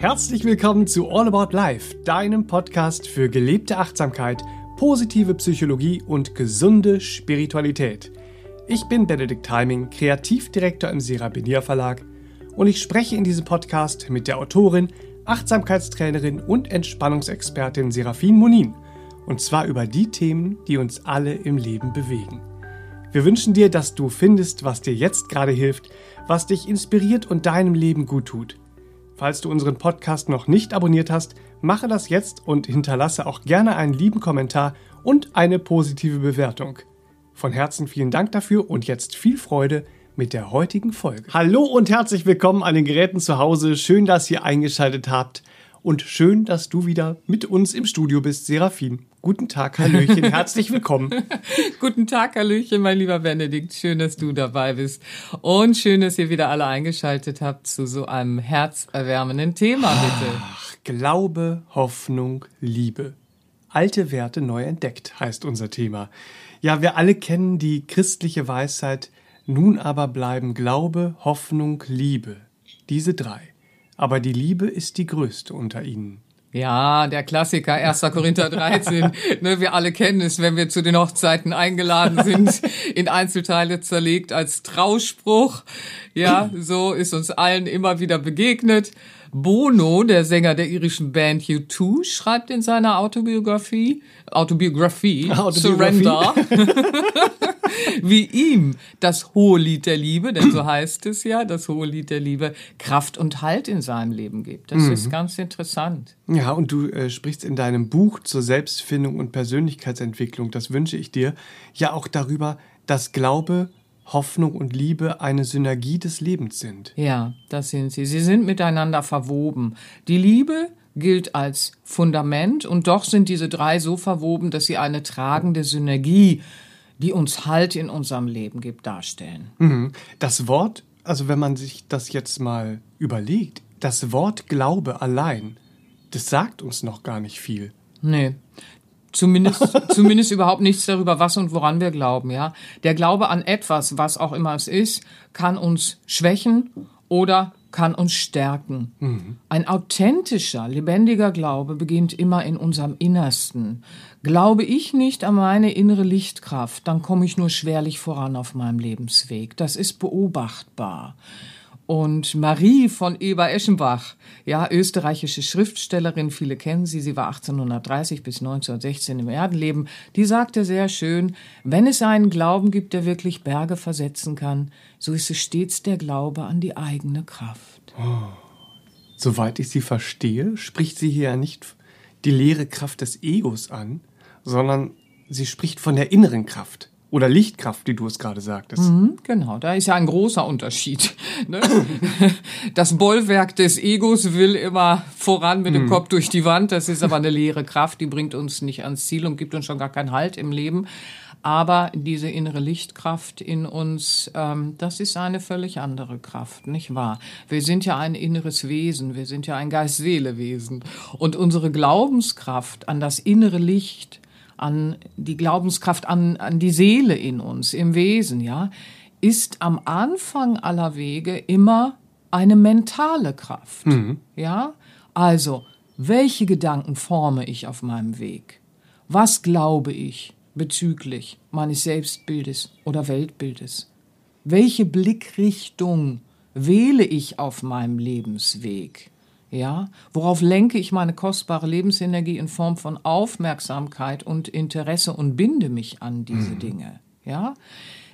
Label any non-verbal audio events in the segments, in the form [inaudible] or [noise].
Herzlich willkommen zu All About Life, deinem Podcast für gelebte Achtsamkeit, positive Psychologie und gesunde Spiritualität. Ich bin Benedikt Timing, Kreativdirektor im Serapinier Verlag und ich spreche in diesem Podcast mit der Autorin, Achtsamkeitstrainerin und Entspannungsexpertin Serafin Monin und zwar über die Themen, die uns alle im Leben bewegen. Wir wünschen dir, dass du findest, was dir jetzt gerade hilft, was dich inspiriert und deinem Leben gut tut. Falls du unseren Podcast noch nicht abonniert hast, mache das jetzt und hinterlasse auch gerne einen lieben Kommentar und eine positive Bewertung. Von Herzen vielen Dank dafür und jetzt viel Freude mit der heutigen Folge. Hallo und herzlich willkommen an den Geräten zu Hause. Schön, dass ihr eingeschaltet habt und schön, dass du wieder mit uns im Studio bist, Serafin. Guten Tag, Hallöchen, [laughs] herzlich willkommen. Guten Tag, Hallöchen, mein lieber Benedikt. Schön, dass du dabei bist. Und schön, dass ihr wieder alle eingeschaltet habt zu so einem herzerwärmenden Thema, bitte. Ach, Glaube, Hoffnung, Liebe. Alte Werte neu entdeckt heißt unser Thema. Ja, wir alle kennen die christliche Weisheit, nun aber bleiben Glaube, Hoffnung, Liebe. Diese drei. Aber die Liebe ist die größte unter ihnen. Ja, der Klassiker, 1. Korinther 13. [laughs] ne, wir alle kennen es, wenn wir zu den Hochzeiten eingeladen sind, [laughs] in Einzelteile zerlegt als Trauspruch. Ja, so ist uns allen immer wieder begegnet. Bono, der Sänger der irischen Band U2, schreibt in seiner Autobiografie, Autobiografie, Autobiografie. Surrender, [laughs] wie ihm das hohe Lied der Liebe, denn so heißt es ja, das hohe Lied der Liebe, Kraft und Halt in seinem Leben gibt. Das mhm. ist ganz interessant. Ja, und du äh, sprichst in deinem Buch zur Selbstfindung und Persönlichkeitsentwicklung, das wünsche ich dir, ja auch darüber, dass Glaube Hoffnung und Liebe eine Synergie des Lebens sind. Ja, das sind sie. Sie sind miteinander verwoben. Die Liebe gilt als Fundament und doch sind diese drei so verwoben, dass sie eine tragende Synergie, die uns Halt in unserem Leben gibt, darstellen. Mhm. Das Wort, also wenn man sich das jetzt mal überlegt, das Wort Glaube allein, das sagt uns noch gar nicht viel. Nee. Zumindest, [laughs] zumindest überhaupt nichts darüber, was und woran wir glauben, ja. Der Glaube an etwas, was auch immer es ist, kann uns schwächen oder kann uns stärken. Mhm. Ein authentischer, lebendiger Glaube beginnt immer in unserem Innersten. Glaube ich nicht an meine innere Lichtkraft, dann komme ich nur schwerlich voran auf meinem Lebensweg. Das ist beobachtbar. Und Marie von Eber-Eschenbach, ja, österreichische Schriftstellerin, viele kennen sie, sie war 1830 bis 1916 im Erdenleben, die sagte sehr schön, wenn es einen Glauben gibt, der wirklich Berge versetzen kann, so ist es stets der Glaube an die eigene Kraft. Oh. Soweit ich sie verstehe, spricht sie hier ja nicht die leere Kraft des Egos an, sondern sie spricht von der inneren Kraft. Oder Lichtkraft, wie du es gerade sagtest. Mhm, genau, da ist ja ein großer Unterschied. [laughs] Ne? Das Bollwerk des Egos will immer voran mit dem mhm. Kopf durch die Wand. Das ist aber eine leere Kraft, die bringt uns nicht ans Ziel und gibt uns schon gar keinen Halt im Leben. Aber diese innere Lichtkraft in uns, ähm, das ist eine völlig andere Kraft, nicht wahr? Wir sind ja ein inneres Wesen, wir sind ja ein Geist-Seele-Wesen. Und unsere Glaubenskraft an das innere Licht, an die Glaubenskraft, an, an die Seele in uns, im Wesen, ja, ist am Anfang aller Wege immer eine mentale Kraft. Mhm. Ja, also, welche Gedanken forme ich auf meinem Weg? Was glaube ich bezüglich meines Selbstbildes oder Weltbildes? Welche Blickrichtung wähle ich auf meinem Lebensweg? Ja, worauf lenke ich meine kostbare Lebensenergie in Form von Aufmerksamkeit und Interesse und binde mich an diese mhm. Dinge? Ja,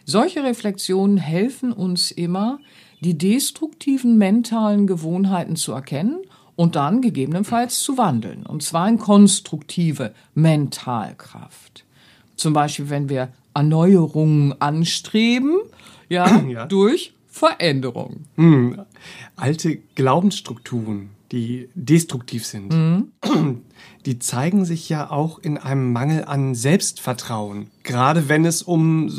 solche Reflexionen helfen uns immer, die destruktiven mentalen Gewohnheiten zu erkennen und dann gegebenenfalls zu wandeln. Und zwar in konstruktive Mentalkraft. Zum Beispiel, wenn wir Erneuerungen anstreben, ja, ja. durch Veränderung. Hm. Alte Glaubensstrukturen die destruktiv sind, mhm. die zeigen sich ja auch in einem Mangel an Selbstvertrauen, gerade wenn es um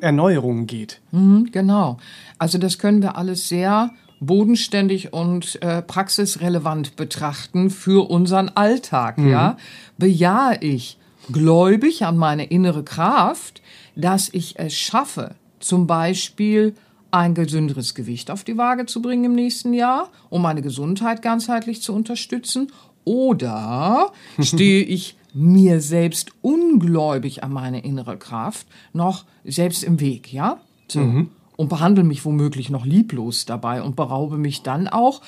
Erneuerungen geht. Mhm, genau. Also das können wir alles sehr bodenständig und äh, praxisrelevant betrachten für unseren Alltag. Mhm. Ja, bejahe ich gläubig an meine innere Kraft, dass ich es schaffe, zum Beispiel ein gesünderes Gewicht auf die Waage zu bringen im nächsten Jahr, um meine Gesundheit ganzheitlich zu unterstützen? Oder [laughs] stehe ich mir selbst ungläubig an meine innere Kraft noch selbst im Weg, ja? So. Mhm. Und behandle mich womöglich noch lieblos dabei und beraube mich dann auch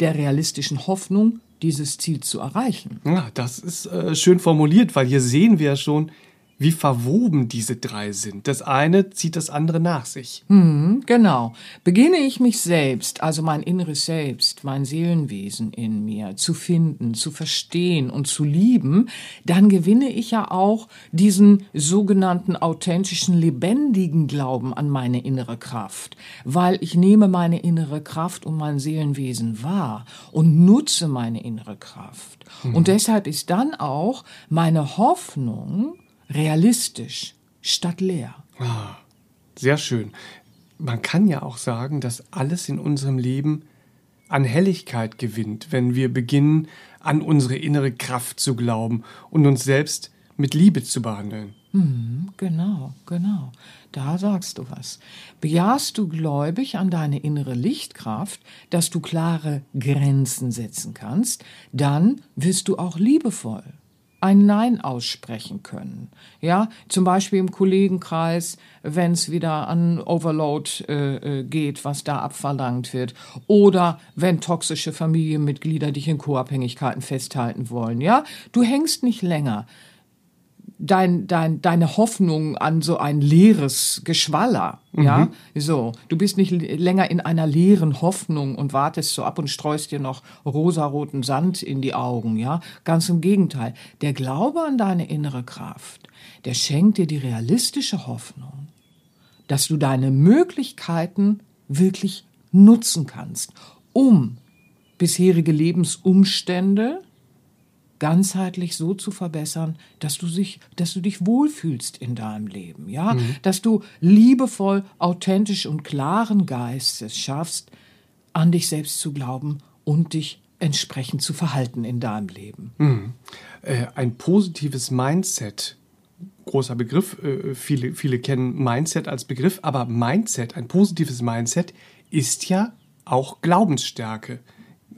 der realistischen Hoffnung, dieses Ziel zu erreichen. Ja, das ist äh, schön formuliert, weil hier sehen wir schon, wie verwoben diese drei sind. Das eine zieht das andere nach sich. Hm, genau. Beginne ich mich selbst, also mein inneres Selbst, mein Seelenwesen in mir zu finden, zu verstehen und zu lieben, dann gewinne ich ja auch diesen sogenannten authentischen, lebendigen Glauben an meine innere Kraft, weil ich nehme meine innere Kraft und mein Seelenwesen wahr und nutze meine innere Kraft. Mhm. Und deshalb ist dann auch meine Hoffnung, realistisch statt leer. Ah, sehr schön. Man kann ja auch sagen, dass alles in unserem Leben an Helligkeit gewinnt, wenn wir beginnen, an unsere innere Kraft zu glauben und uns selbst mit Liebe zu behandeln. Hm, genau, genau. Da sagst du was. Bejahst du gläubig an deine innere Lichtkraft, dass du klare Grenzen setzen kannst, dann wirst du auch liebevoll ein Nein aussprechen können. Ja, zum Beispiel im Kollegenkreis, wenn es wieder an Overload äh, äh, geht, was da abverlangt wird. Oder wenn toxische Familienmitglieder dich in Co-Abhängigkeiten festhalten wollen. Ja, du hängst nicht länger dein, dein, deine Hoffnung an so ein leeres Geschwaller. Mhm. Ja, so. Du bist nicht länger in einer leeren Hoffnung und wartest so ab und streust dir noch rosaroten Sand in die Augen. Ja, ganz im Gegenteil. Der Glaube an deine innere Kraft, der schenkt dir die realistische Hoffnung, dass du deine Möglichkeiten wirklich nutzen kannst, um bisherige Lebensumstände ganzheitlich so zu verbessern, dass du sich, dass du dich wohlfühlst in deinem Leben, ja, mhm. dass du liebevoll, authentisch und klaren Geistes schaffst, an dich selbst zu glauben und dich entsprechend zu verhalten in deinem Leben. Mhm. Äh, ein positives Mindset großer Begriff. Äh, viele, viele kennen Mindset als Begriff, aber Mindset, ein positives Mindset, ist ja auch Glaubensstärke,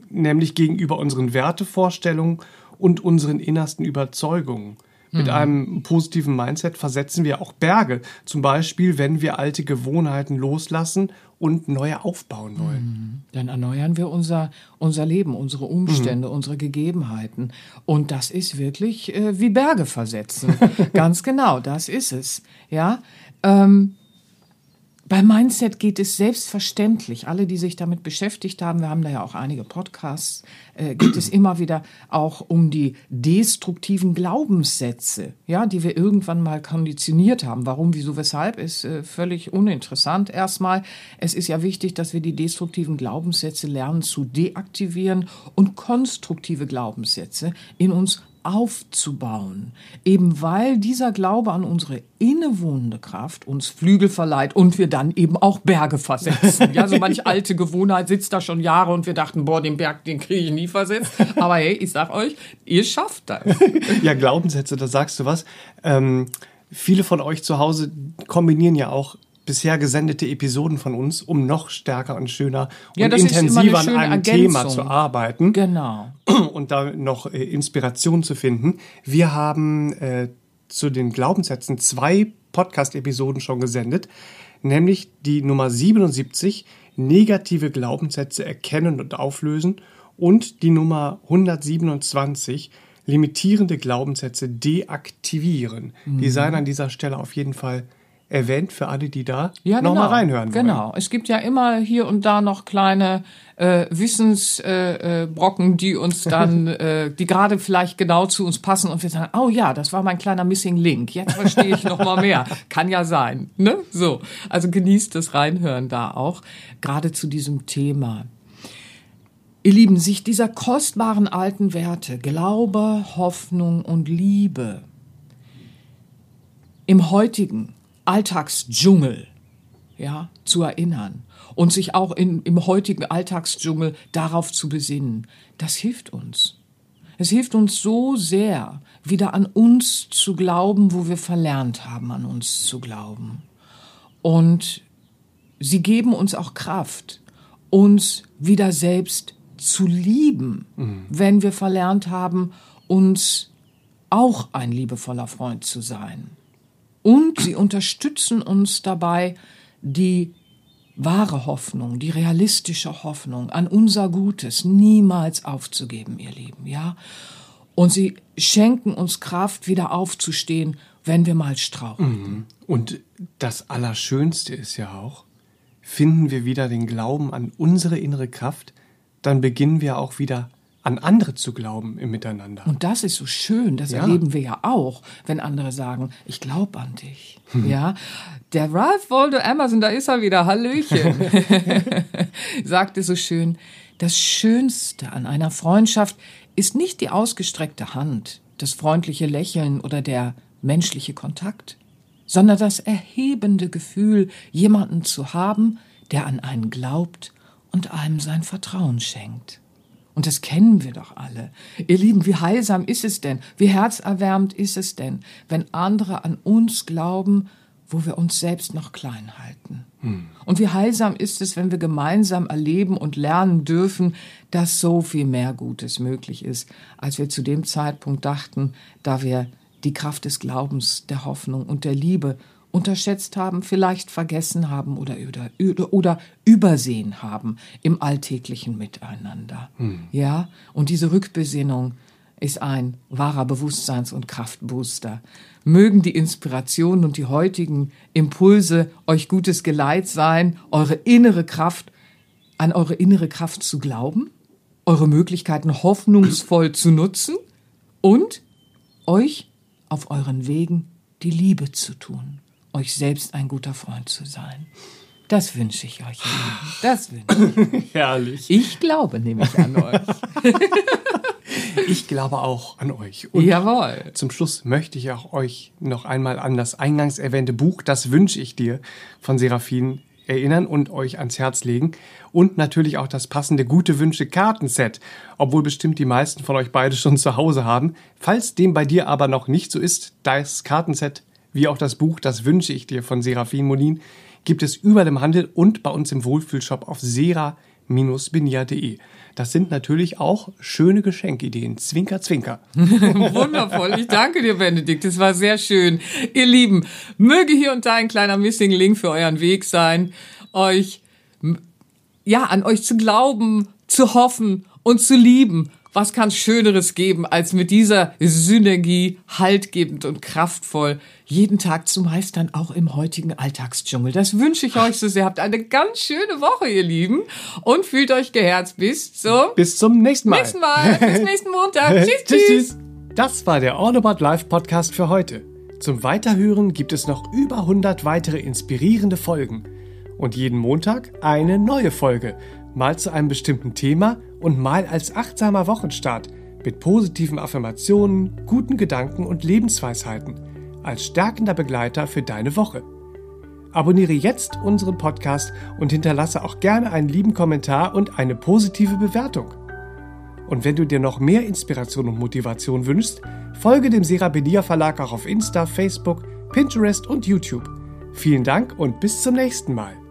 nämlich gegenüber unseren Wertevorstellungen und unseren innersten Überzeugungen. Mit mhm. einem positiven Mindset versetzen wir auch Berge. Zum Beispiel, wenn wir alte Gewohnheiten loslassen und neue aufbauen wollen. Mhm. Dann erneuern wir unser, unser Leben, unsere Umstände, mhm. unsere Gegebenheiten. Und das ist wirklich äh, wie Berge versetzen. [laughs] Ganz genau, das ist es. Ja. Ähm, bei Mindset geht es selbstverständlich, alle, die sich damit beschäftigt haben, wir haben da ja auch einige Podcasts, äh, geht es immer wieder auch um die destruktiven Glaubenssätze, ja, die wir irgendwann mal konditioniert haben. Warum, wieso, weshalb ist äh, völlig uninteressant. Erstmal, es ist ja wichtig, dass wir die destruktiven Glaubenssätze lernen zu deaktivieren und konstruktive Glaubenssätze in uns aufzubauen, eben weil dieser Glaube an unsere innewohnende Kraft uns Flügel verleiht und wir dann eben auch Berge versetzen. Ja, so manch alte Gewohnheit sitzt da schon Jahre und wir dachten, boah, den Berg, den kriege ich nie versetzt. Aber hey, ich sag euch, ihr schafft das. ja, Glaubenssätze, da sagst du was. Ähm, viele von euch zu Hause kombinieren ja auch bisher gesendete Episoden von uns, um noch stärker und schöner ja, und intensiver an einem Ergänzung. Thema zu arbeiten. Genau. [clears throat] Und da noch äh, Inspiration zu finden. Wir haben äh, zu den Glaubenssätzen zwei Podcast-Episoden schon gesendet, nämlich die Nummer 77, negative Glaubenssätze erkennen und auflösen, und die Nummer 127, limitierende Glaubenssätze deaktivieren. Mhm. Die seien an dieser Stelle auf jeden Fall erwähnt für alle, die da ja, nochmal genau, reinhören wollen. Genau. Es gibt ja immer hier und da noch kleine äh, Wissensbrocken, äh, äh, die uns dann, [laughs] äh, die gerade vielleicht genau zu uns passen und wir sagen, oh ja, das war mein kleiner Missing Link. Jetzt verstehe ich noch mal mehr. [laughs] Kann ja sein. Ne? So. Also genießt das Reinhören da auch. Gerade zu diesem Thema. Ihr Lieben, sich dieser kostbaren alten Werte, Glaube, Hoffnung und Liebe im heutigen Alltagsdschungel ja, zu erinnern und sich auch in, im heutigen Alltagsdschungel darauf zu besinnen, das hilft uns. Es hilft uns so sehr, wieder an uns zu glauben, wo wir verlernt haben, an uns zu glauben. Und sie geben uns auch Kraft, uns wieder selbst zu lieben, mhm. wenn wir verlernt haben, uns auch ein liebevoller Freund zu sein. Und sie unterstützen uns dabei, die wahre Hoffnung, die realistische Hoffnung an unser Gutes niemals aufzugeben, ihr Lieben, ja? Und sie schenken uns Kraft, wieder aufzustehen, wenn wir mal strauchen. Mhm. Und das Allerschönste ist ja auch, finden wir wieder den Glauben an unsere innere Kraft, dann beginnen wir auch wieder an andere zu glauben im Miteinander. Und das ist so schön, das ja. erleben wir ja auch, wenn andere sagen, ich glaube an dich. Hm. Ja, der Ralph Waldo Emerson, da ist er wieder, Hallöchen, [laughs] sagte so schön, das Schönste an einer Freundschaft ist nicht die ausgestreckte Hand, das freundliche Lächeln oder der menschliche Kontakt, sondern das erhebende Gefühl, jemanden zu haben, der an einen glaubt und einem sein Vertrauen schenkt. Und das kennen wir doch alle. Ihr Lieben, wie heilsam ist es denn, wie herzerwärmend ist es denn, wenn andere an uns glauben, wo wir uns selbst noch klein halten. Hm. Und wie heilsam ist es, wenn wir gemeinsam erleben und lernen dürfen, dass so viel mehr Gutes möglich ist, als wir zu dem Zeitpunkt dachten, da wir die Kraft des Glaubens, der Hoffnung und der Liebe unterschätzt haben, vielleicht vergessen haben oder, oder, oder übersehen haben im alltäglichen Miteinander. Hm. Ja, und diese Rückbesinnung ist ein wahrer Bewusstseins- und Kraftbooster. Mögen die Inspirationen und die heutigen Impulse euch gutes Geleit sein, eure innere Kraft, an eure innere Kraft zu glauben, eure Möglichkeiten hoffnungsvoll zu nutzen und euch auf euren Wegen die Liebe zu tun euch selbst ein guter Freund zu sein. Das wünsche ich euch. Das wünsche ich. [laughs] Herrlich. Ich glaube nämlich an euch. [laughs] ich glaube auch an euch. Und Jawohl. Zum Schluss möchte ich auch euch noch einmal an das eingangs erwähnte Buch Das wünsche ich dir von Seraphin erinnern und euch ans Herz legen. Und natürlich auch das passende Gute Wünsche Kartenset, obwohl bestimmt die meisten von euch beide schon zu Hause haben. Falls dem bei dir aber noch nicht so ist, das Kartenset wie auch das Buch Das wünsche ich dir von Serafin Molin, gibt es überall im Handel und bei uns im Wohlfühlshop auf sera-benia.de. Das sind natürlich auch schöne Geschenkideen. Zwinker, zwinker. [laughs] Wundervoll. Ich danke dir, Benedikt. Das war sehr schön. Ihr Lieben, möge hier und da ein kleiner Missing Link für euren Weg sein, euch, ja, an euch zu glauben, zu hoffen und zu lieben was kann Schöneres geben, als mit dieser Synergie haltgebend und kraftvoll jeden Tag zu meistern, auch im heutigen Alltagsdschungel. Das wünsche ich euch so sehr. Habt eine ganz schöne Woche, ihr Lieben. Und fühlt euch geherzt. Bis zum, bis zum nächsten Mal. Nächsten Mal. [laughs] Bis nächsten Montag. [laughs] tschüss, tschüss, tschüss. Das war der All About Life Podcast für heute. Zum Weiterhören gibt es noch über 100 weitere inspirierende Folgen. Und jeden Montag eine neue Folge. Mal zu einem bestimmten Thema und mal als achtsamer Wochenstart mit positiven Affirmationen, guten Gedanken und Lebensweisheiten als stärkender Begleiter für deine Woche. Abonniere jetzt unseren Podcast und hinterlasse auch gerne einen lieben Kommentar und eine positive Bewertung. Und wenn du dir noch mehr Inspiration und Motivation wünschst, folge dem Serapedia Verlag auch auf Insta, Facebook, Pinterest und YouTube. Vielen Dank und bis zum nächsten Mal.